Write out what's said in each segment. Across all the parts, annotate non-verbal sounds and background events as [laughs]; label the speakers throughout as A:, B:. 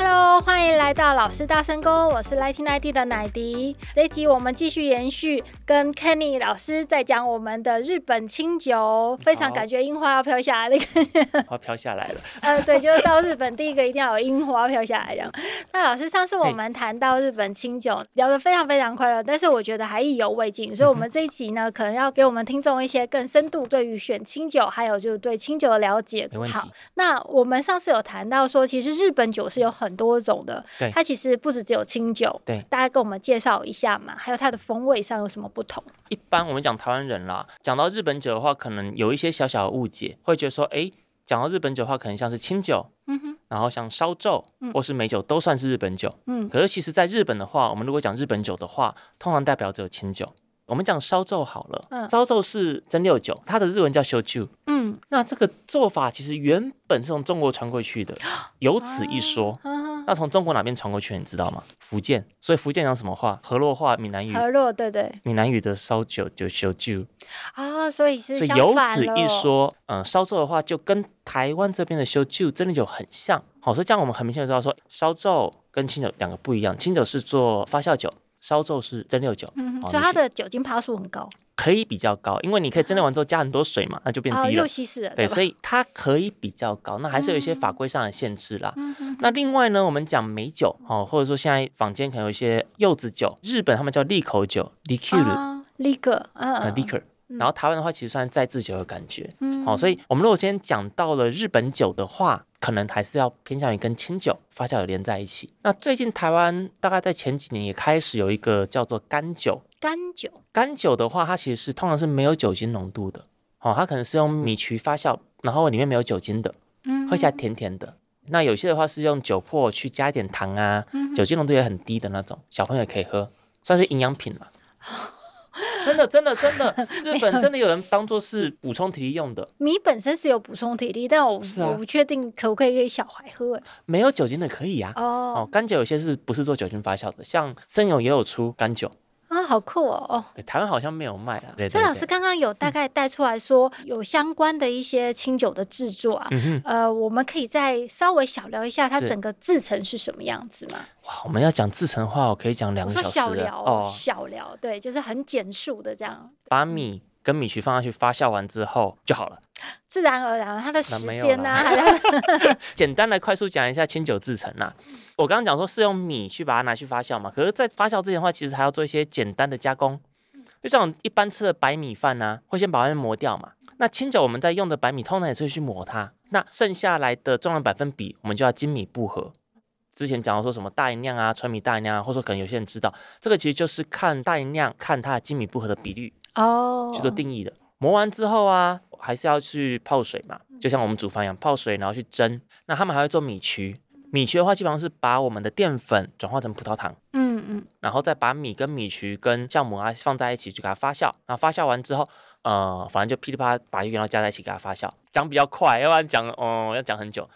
A: Hello，欢迎来到老师大声公，我是 Lighting Lighting 的奶迪。这一集我们继续延续跟 Kenny 老师在讲我们的日本清酒，非常感觉樱花要飘下来那个，[laughs]
B: 花飘下来了。[laughs]
A: 呃，对，就是到日本第一个一定要有樱花飘下来这样。[laughs] 那老师上次我们谈到日本清酒，聊得非常非常快乐，但是我觉得还意犹未尽，所以我们这一集呢，可能要给我们听众一些更深度对于选清酒，还有就是对清酒的了解。好，那我们上次有谈到说，其实日本酒是有很很多种的，
B: 对，
A: 它其实不止只有清酒，对，大家跟我们介绍一下嘛，还有它的风味上有什么不同？
B: 一般我们讲台湾人啦，讲到日本酒的话，可能有一些小小的误解，会觉得说，哎，讲到日本酒的话，可能像是清酒，嗯哼，然后像烧酎或是美酒都算是日本酒，嗯，可是其实在日本的话，我们如果讲日本酒的话，通常代表只有清酒。我们讲烧酎好了，嗯，烧酎是蒸馏酒，它的日文叫烧酎，嗯，那这个做法其实原本是从中国传过去的，有此一说。那从中国哪边传过去，你知道吗？福建，所以福建讲什么话？河洛话，闽南语。
A: 河洛，对对。
B: 闽南语的烧酒就烧酎
A: 啊，所以是
B: 所以有此一说，嗯，烧酎的话就跟台湾这边的烧酎蒸馏酒很像。好，所以这样我们很明显知道说，烧酎跟清酒两个不一样，清酒是做发酵酒。烧酎是蒸馏酒，
A: 嗯，所以它的酒精趴数很高，
B: 可以比较高，因为你可以蒸馏完之后加很多水嘛，那就变低了，
A: 又稀释了，对，
B: 所以它可以比较高，那还是有一些法规上的限制啦。那另外呢，我们讲美酒哦，或者说现在坊间可能有一些柚子酒，日本他们叫利口酒
A: ，liqueur，liqueur，
B: 嗯，liqueur，然后台湾的话其实算在制酒的感觉，嗯，好，所以我们如果今天讲到了日本酒的话。可能还是要偏向于跟清酒发酵有连在一起。那最近台湾大概在前几年也开始有一个叫做干酒。
A: 干酒，
B: 干酒的话，它其实是通常是没有酒精浓度的。哦，它可能是用米曲发酵，然后里面没有酒精的，嗯，喝起来甜甜的。那有些的话是用酒粕去加一点糖啊，酒精浓度也很低的那种，小朋友也可以喝，算是营养品了。[laughs] 真的，真的，真的，[laughs] 日本真的有人当做是补充体力用的。
A: 米本身是有补充体力，但我、啊、我不确定可不可以给小孩喝。
B: 没有酒精的可以呀、啊。哦哦，干酒有些是不是做酒精发酵的？像森永也有出甘酒。
A: 啊，好酷哦！哦，
B: 台湾好像没有卖啊。
A: 所以老师刚刚有大概带出来说，有相关的一些清酒的制作啊。嗯、呃，我们可以再稍微小聊一下它整个制成是什么样子吗？
B: 哇，我们要讲制成的话，我可以讲两个小时。
A: 小聊哦，小聊，对，就是很简述的这样。
B: 把米跟米曲放下去发酵完之后就好了。
A: 自然而然，它的时间呢？[laughs] [laughs]
B: 简单来快速讲一下清酒制成啦。我刚刚讲说是用米去把它拿去发酵嘛，可是，在发酵之前的话，其实还要做一些简单的加工。就像一般吃的白米饭呢、啊，会先把外面磨掉嘛。那清酒我们在用的白米，通常也是会去磨它。那剩下来的重量百分比，我们就要精米步合。之前讲到说什么大吟酿啊、纯米大吟酿啊，或者说可能有些人知道，这个其实就是看大吟酿，看它的精米步合的比率哦，去做定义的。磨完之后啊，还是要去泡水嘛，就像我们煮饭一样，泡水然后去蒸。那他们还会做米曲。米曲的话，基本上是把我们的淀粉转化成葡萄糖，嗯嗯，然后再把米跟米曲跟酵母啊放在一起，去给它发酵。然后发酵完之后，呃，反正就噼里啪啦把原料加在一起给它发酵。讲比较快，要不然讲哦、呃、要讲很久。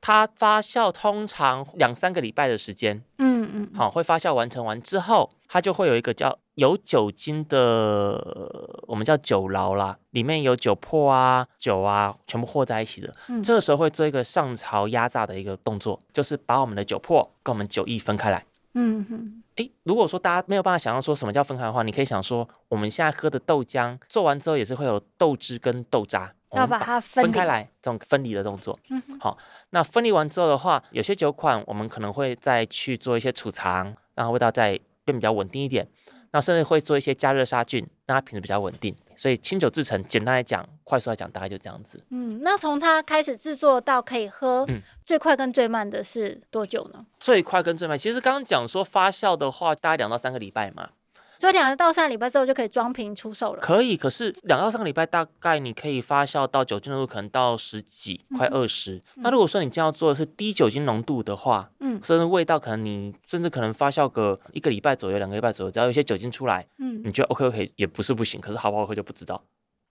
B: 它发酵通常两三个礼拜的时间，嗯嗯，好，会发酵完成完之后，它就会有一个叫有酒精的，我们叫酒醪啦，里面有酒粕啊、酒啊，全部和在一起的。嗯，这个时候会做一个上槽压榨的一个动作，就是把我们的酒粕跟我们酒液分开来。嗯哼，诶，如果说大家没有办法想象说什么叫分开的话，你可以想说我们现在喝的豆浆做完之后也是会有豆汁跟豆渣。
A: 要把它分
B: 开来，这种分离的动作。嗯，好，那分离完之后的话，有些酒款我们可能会再去做一些储藏，让味道再变比较稳定一点。那甚至会做一些加热杀菌，让它品质比较稳定。所以清酒制成，简单来讲，快速来讲，大概就这样子。
A: 嗯，那从它开始制作到可以喝，嗯，最快跟最慢的是多久呢？
B: 最快跟最慢，其实刚刚讲说发酵的话，大概两到三个礼拜嘛。
A: 所以两到三个礼拜之后就可以装瓶出售了。
B: 可以，可是两到三个礼拜大概你可以发酵到酒精浓度可能到十几，快二十、嗯。那如果说你这样做的是低酒精浓度的话，嗯，甚至味道可能你甚至可能发酵个一个礼拜左右，两个礼拜左右，只要有一些酒精出来，嗯，你觉得 OK OK 也不是不行，可是好不好喝就不知道。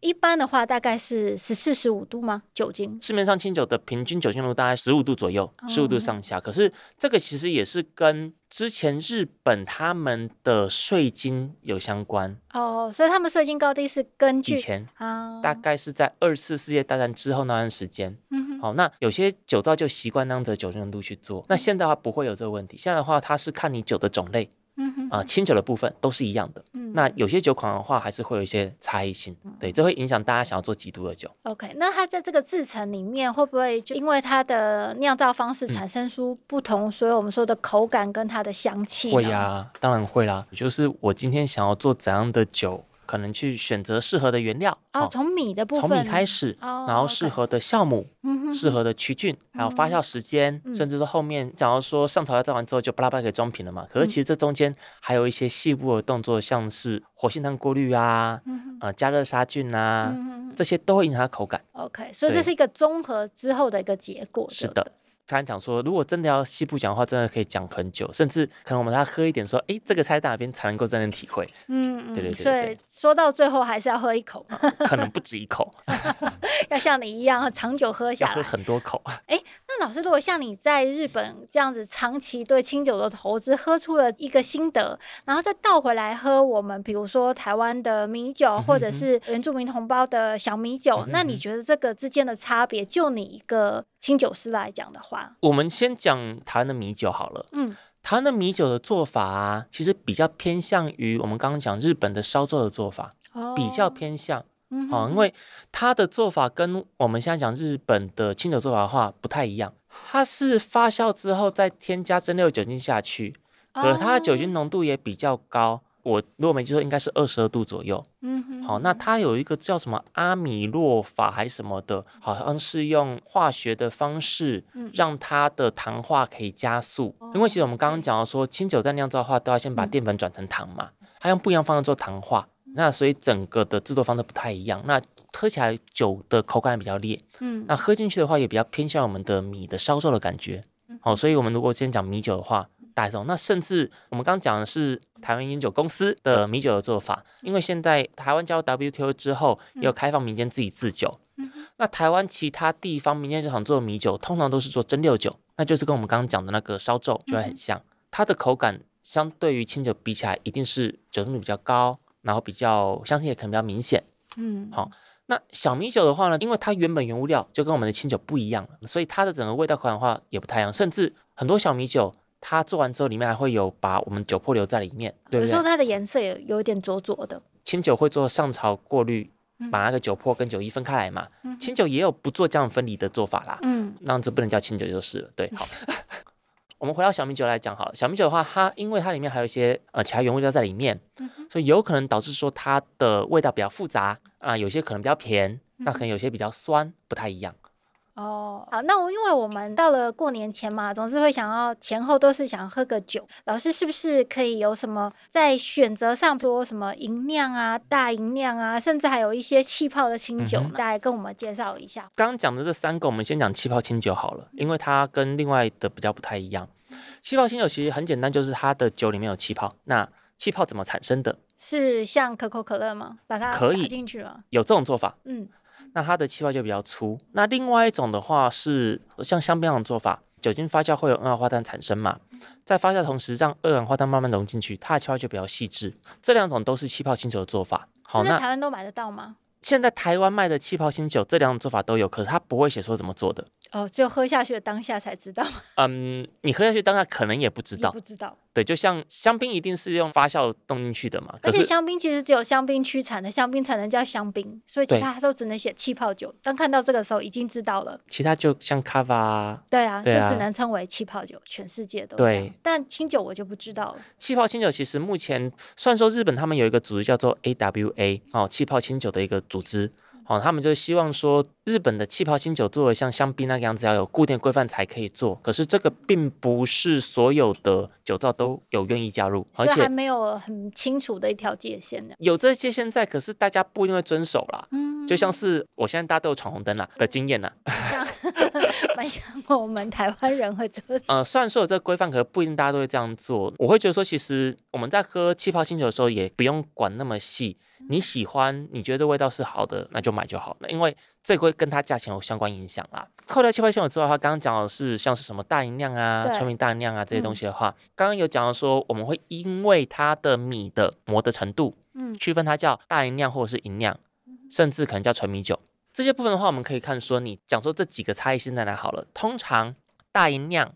A: 一般的话，大概是十四、十五度吗？酒精？
B: 市面上清酒的平均酒精度大概十五度左右，十五度上下。可是这个其实也是跟之前日本他们的税金有相关
A: 哦，所以他们税金高低是根据
B: 以前啊，大概是在二次世界大战之后那段时间。嗯，好，那有些酒造就习惯那样的酒精度去做。那现在的话不会有这个问题，现在的话它是看你酒的种类。嗯哼，啊，清酒的部分都是一样的。嗯，那有些酒款的话，还是会有一些差异性。嗯。对，这会影响大家想要做几度的酒。
A: OK，那它在这个制成里面，会不会就因为它的酿造方式产生出不同，嗯，所以我们说的口感跟它的香气？
B: 会呀，啊，当然会啦。就是我今天想要做怎样的酒。可能去选择适合的原料
A: 哦，从米的部分，
B: 从米开始，哦、然后适合的酵母，嗯、适合的曲菌，还有发酵时间，嗯、甚至说后面，假如说上调造完之后就巴拉巴拉给装瓶了嘛。可是其实这中间还有一些细部的动作，像是活性炭过滤啊，嗯、呃，加热杀菌啊，嗯、这些都会影响它口感。
A: OK，所以这是一个综合之后的一个结果。
B: 是的。他讲说，如果真的要细部讲的话，真的可以讲很久，甚至可能我们要喝一点，说，哎，这个菜在哪边才能够真正体会？嗯，对对对，对。
A: 所以说到最后还是要喝一口，
B: 可能不止一口，[laughs]
A: 要像你一样长久喝下来，
B: 要喝很多口。[laughs]
A: 哎，那老师，如果像你在日本这样子长期对清酒的投资，喝出了一个心得，然后再倒回来喝我们比如说台湾的米酒，或者是原住民同胞的小米酒，嗯、那你觉得这个之间的差别，就你一个清酒师来讲的话，
B: 我们先讲台湾的米酒好了。嗯，台湾的米酒的做法啊，其实比较偏向于我们刚刚讲日本的烧酎的做法，哦，比较偏向。嗯，好，因为它的做法跟我们现在讲日本的清酒做法的话不太一样，它是发酵之后再添加蒸馏酒精下去，可它的酒精浓度也比较高。我如果没记错，应该是二十二度左右。嗯哼，好，那它有一个叫什么阿米洛法还是什么的，好像是用化学的方式让它的糖化可以加速。嗯、因为其实我们刚刚讲到说，清酒在酿造的话，都要先把淀粉转成糖嘛，它用不一样方式做糖化，那所以整个的制作方式不太一样。那喝起来酒的口感比较烈，嗯，那喝进去的话也比较偏向我们的米的烧酎的感觉。好，所以我们如果先讲米酒的话。那甚至我们刚刚讲的是台湾烟酒公司的米酒的做法，因为现在台湾加入 WTO 之后，也有开放民间自己制酒。那台湾其他地方民间酒厂做的米酒，通常都是做蒸馏酒，那就是跟我们刚刚讲的那个烧酎就会很像。它的口感相对于清酒比起来，一定是酒精度比较高，然后比较香气也可能比较明显。嗯，好，那小米酒的话呢，因为它原本原物料就跟我们的清酒不一样，所以它的整个味道口感的话也不太一样，甚至很多小米酒。它做完之后，里面还会有把我们酒粕留在里面，对不对？
A: 有时候它的颜色也有点浊浊的。
B: 清酒会做上槽过滤，把那个酒粕跟酒液分开来嘛。嗯、清酒也有不做这样分离的做法啦。嗯，那这不能叫清酒就是了。对，好。我们回到小米酒来讲好了。小米酒的话，它因为它里面还有一些呃其他原味料在里面，嗯、所以有可能导致说它的味道比较复杂啊、呃，有些可能比较甜，那可能有些比较酸，不太一样。
A: 哦，好，那我因为我们到了过年前嘛，总是会想要前后都是想喝个酒。老师是不是可以有什么在选择上，说什么银酿啊、大银酿啊，甚至还有一些气泡的清酒，大概跟我们介绍一下。
B: 刚刚讲的这三个，我们先讲气泡清酒好了，因为它跟另外的比较不太一样。气泡清酒其实很简单，就是它的酒里面有气泡。那气泡怎么产生的？
A: 是像可口可乐吗？把它可以进去吗？
B: 有这种做法。嗯。那它的气泡就比较粗。那另外一种的话是像香槟那种做法，酒精发酵会有二氧化碳产生嘛，在发酵的同时让二氧化碳慢慢融进去，它的气泡就比较细致。这两种都是气泡清酒的做法。好，那
A: 台湾都买得到吗？
B: 现在台湾卖的气泡清酒这两种做法都有，可是它不会写说怎么做的。
A: 哦，只有喝下去的当下才知道。[laughs]
B: 嗯，你喝下去当下可能也不知道。
A: 不知道。
B: 对，就像香槟一定是用发酵冻进去的嘛。
A: 而且香槟其实只有香槟区产的香槟才能叫香槟，所以其他都只能写气泡酒。当看到这个时候已经知道了。
B: 其他就像卡瓦。
A: 对啊，对啊，就只能称为气泡酒，全世界都对。但清酒我就不知道了。
B: 气泡清酒其实目前虽然说日本他们有一个组织叫做 AWA 哦，气泡清酒的一个组织。哦，他们就希望说，日本的气泡清酒做的像香槟那个样子，要有固定规范才可以做。可是这个并不是所有的酒造都有愿意加入，而且
A: 还没有很清楚的一条界限的。
B: 有这界限在，可是大家不一定会遵守啦。
A: 嗯，
B: 就像是我现在大家都有闯红灯啦的经验啦，[laughs]
A: 像蛮像我们台湾人会做的。[laughs]
B: 呃，虽然说有这个规范，可是不一定大家都会这样做。我会觉得说，其实我们在喝气泡清酒的时候，也不用管那么细。你喜欢，你觉得这味道是好的，那就买就好了。因为这个会跟它价钱有相关影响啦。扣掉气泡清酒之外的话，刚刚讲的是像是什么大吟酿啊、纯米大吟酿啊这些东西的话，刚刚、嗯、有讲到说我们会因为它的米的磨的程度，嗯，区分它叫大吟酿或者是银量，甚至可能叫纯米酒。这些部分的话，我们可以看说，你讲说这几个差异性在哪好了。通常大吟酿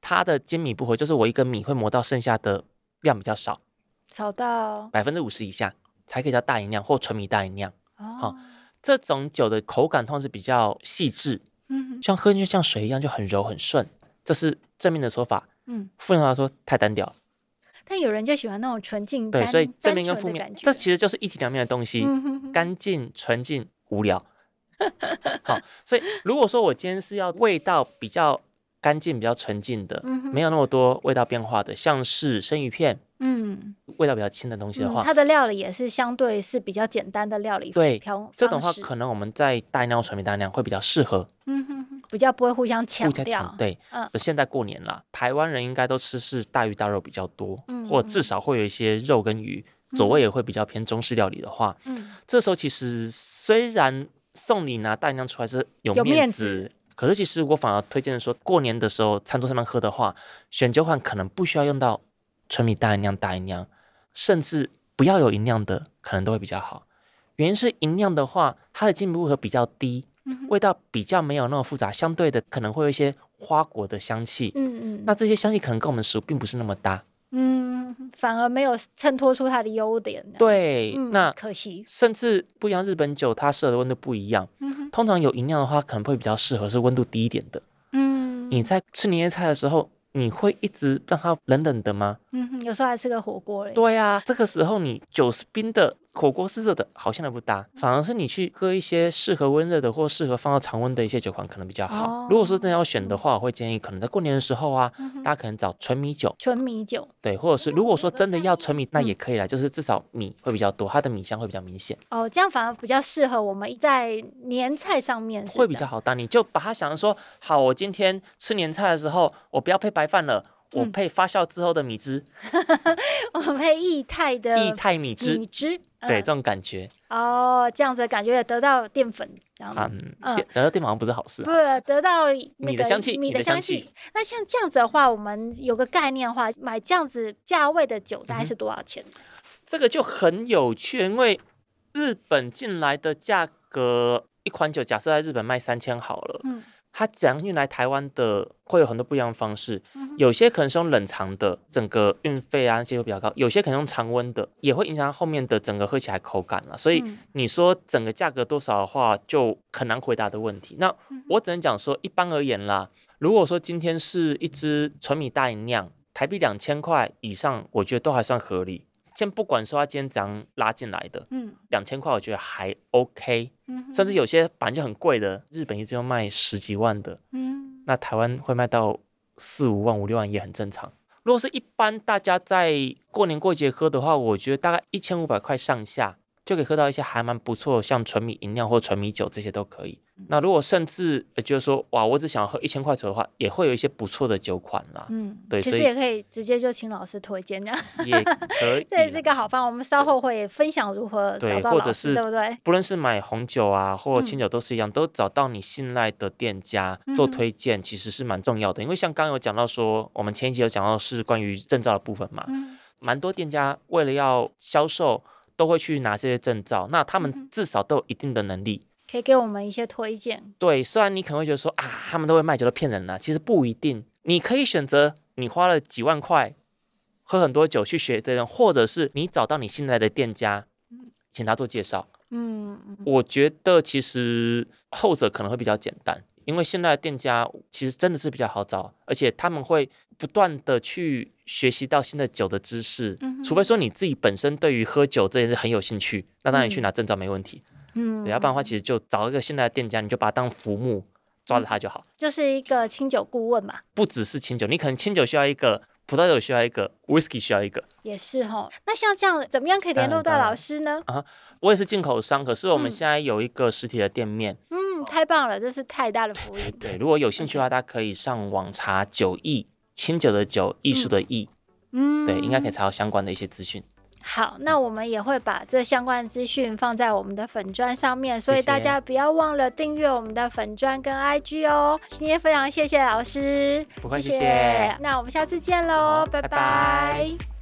B: 它的精米不回，就是我一个米会磨到剩下的量比较少，
A: 少到
B: 百分之五十以下。才可以叫大吟酿或纯米大吟酿。好、
A: 哦哦，
B: 这种酒的口感通常是比较细致，嗯，像喝进去像水一样就很柔很顺，这是正面的说法。嗯，负面的话说太单调。
A: 但有人就喜欢那种纯净，
B: 对，所以正面跟负面，这其实就是一体两面的东西。
A: 嗯、哼哼
B: 干净、纯净、无聊。好，所以如果说我今天是要味道比较干净、比较纯净的，嗯、没有那么多味道变化的，像是生鱼片。嗯，味道比较轻的东西的话，
A: 嗯、它的料理也是相对是比较简单的料理。
B: 对，这种话可能我们在大吟酿、纯米大吟酿会比较适合。
A: 嗯哼，比较不会互相抢掉。
B: 对，嗯，现在过年了，台湾人应该都吃是大鱼大肉比较多，嗯，或至少会有一些肉跟鱼，左味也会比较偏中式料理的话，嗯，这时候其实虽然送礼拿大吟酿出来是有面子，面子可是其实我反而推荐说，过年的时候餐桌上面喝的话，选酒款可能不需要用到。纯米大吟酿、大吟酿，甚至不要有吟酿的，可能都会比较好。原因是吟酿的话，它的精米步合比较低，味道比较没有那么复杂，相对的可能会有一些花果的香气。嗯嗯，那这些香气可能跟我们食物并不是那么搭。
A: 嗯，反而没有衬托出它的优点。
B: 对，嗯、那
A: 可惜。
B: 甚至不一样，日本酒它适合的温度不一样。嗯、通常有营养的话，可能会比较适合是温度低一点的。嗯，你在吃年夜菜的时候。你会一直让它冷冷的吗？
A: 嗯哼，有时候还吃个火锅嘞。
B: 对呀、啊，这个时候你酒是冰的，火锅是热的，好像都不搭。反而是你去喝一些适合温热的或适合放到常温的一些酒款，可能比较好。哦、如果说真的要选的话，我会建议可能在过年的时候啊，嗯、大家可能找纯米酒。
A: 纯米酒。
B: 对，或者是如果说真的要纯米，那也可以啦，就是至少米会比较多，它的米香会比较明显。
A: 哦，这样反而比较适合我们在年菜上面，
B: 会比较好搭。你就把它想成说，好，我今天吃年菜的时候，我不要配白饭了。我配发酵之后的米汁，[laughs]
A: 我配液态的
B: 液态米汁，
A: 米汁，
B: 对，这种感觉
A: 哦，这样子的感觉也得到淀粉，
B: 嗯，得到淀粉好像不是好事，
A: 不，得到
B: 米的香气，
A: 米的香气。那像这样子的话，我们有个概念的话，买这样子价位的酒大概是多少钱？
B: 这个就很有趣，因为日本进来的价格，一款酒假设在日本卖三千好了，嗯。它怎样运来台湾的会有很多不一样的方式，有些可能是用冷藏的，整个运费啊这些会比较高；有些可能用常温的，也会影响后面的整个喝起来口感了。所以你说整个价格多少的话，就很难回答的问题。那我只能讲说，一般而言啦，如果说今天是一支纯米大吟酿，台币两千块以上，我觉得都还算合理。先不管说他今天怎样拉进来的，嗯，两千块我觉得还 OK，嗯，甚至有些反正就很贵的，日本一直要卖十几万的，嗯，那台湾会卖到四五万、五六万也很正常。如果是一般大家在过年过节喝的话，我觉得大概一千五百块上下。就可以喝到一些还蛮不错，像纯米饮料或纯米酒这些都可以。那如果甚至就是说，哇，我只想喝一千块左右的话，也会有一些不错的酒款啦。嗯，对，
A: 其实也可以直接就请老师推荐这样。
B: 也可以，[laughs]
A: 这也是一个好方法。我们稍后会分享如何找到老师，对，或者是对不对？
B: 不论是买红酒啊，或清酒都是一样，嗯、都找到你信赖的店家做推荐，其实是蛮重要的。因为像刚刚有讲到说，我们前一集有讲到是关于证照的部分嘛，嗯、蛮多店家为了要销售。都会去拿这些证照，那他们至少都有一定的能力，
A: 可以给我们一些推荐。
B: 对，虽然你可能会觉得说啊，他们都会卖酒都骗人了，其实不一定。你可以选择你花了几万块喝很多酒去学的人，或者是你找到你信赖的店家，请他做介绍。嗯，我觉得其实后者可能会比较简单。因为现在的店家其实真的是比较好找，而且他们会不断的去学习到新的酒的知识，嗯、除非说你自己本身对于喝酒这件事很有兴趣，那当然你去拿证照没问题。
A: 嗯，
B: 对，要不然的话，其实就找一个现在的店家，你就把它当浮木抓着它就好。
A: 就是一个清酒顾问嘛。
B: 不只是清酒，你可能清酒需要一个，葡萄酒需要一个，whisky 需要一个。
A: 也是哈。那像这样，怎么样可以联络到老师呢？
B: 啊，我也是进口商，可是我们现在有一个实体的店面。
A: 嗯，太棒了，这是太大的福利。
B: 对，对，如果有兴趣的话，大家可以上网查酒艺，清酒的酒，艺术的艺。嗯，对，应该可以查到相关的一些资讯。
A: 好，那我们也会把这相关资讯放在我们的粉砖上面，所以大家不要忘了订阅我们的粉砖跟 IG 哦。今天非常谢谢老师，
B: 不客气，谢谢。
A: 那我们下次见喽，拜拜。拜拜。